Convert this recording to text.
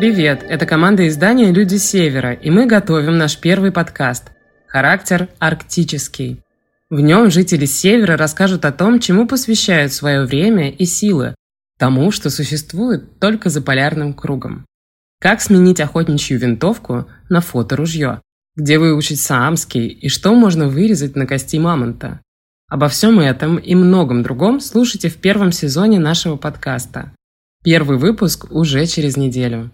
Привет, это команда издания «Люди Севера», и мы готовим наш первый подкаст. Характер арктический. В нем жители Севера расскажут о том, чему посвящают свое время и силы, тому, что существует только за полярным кругом. Как сменить охотничью винтовку на фоторужье, где выучить саамский и что можно вырезать на кости мамонта. Обо всем этом и многом другом слушайте в первом сезоне нашего подкаста. Первый выпуск уже через неделю.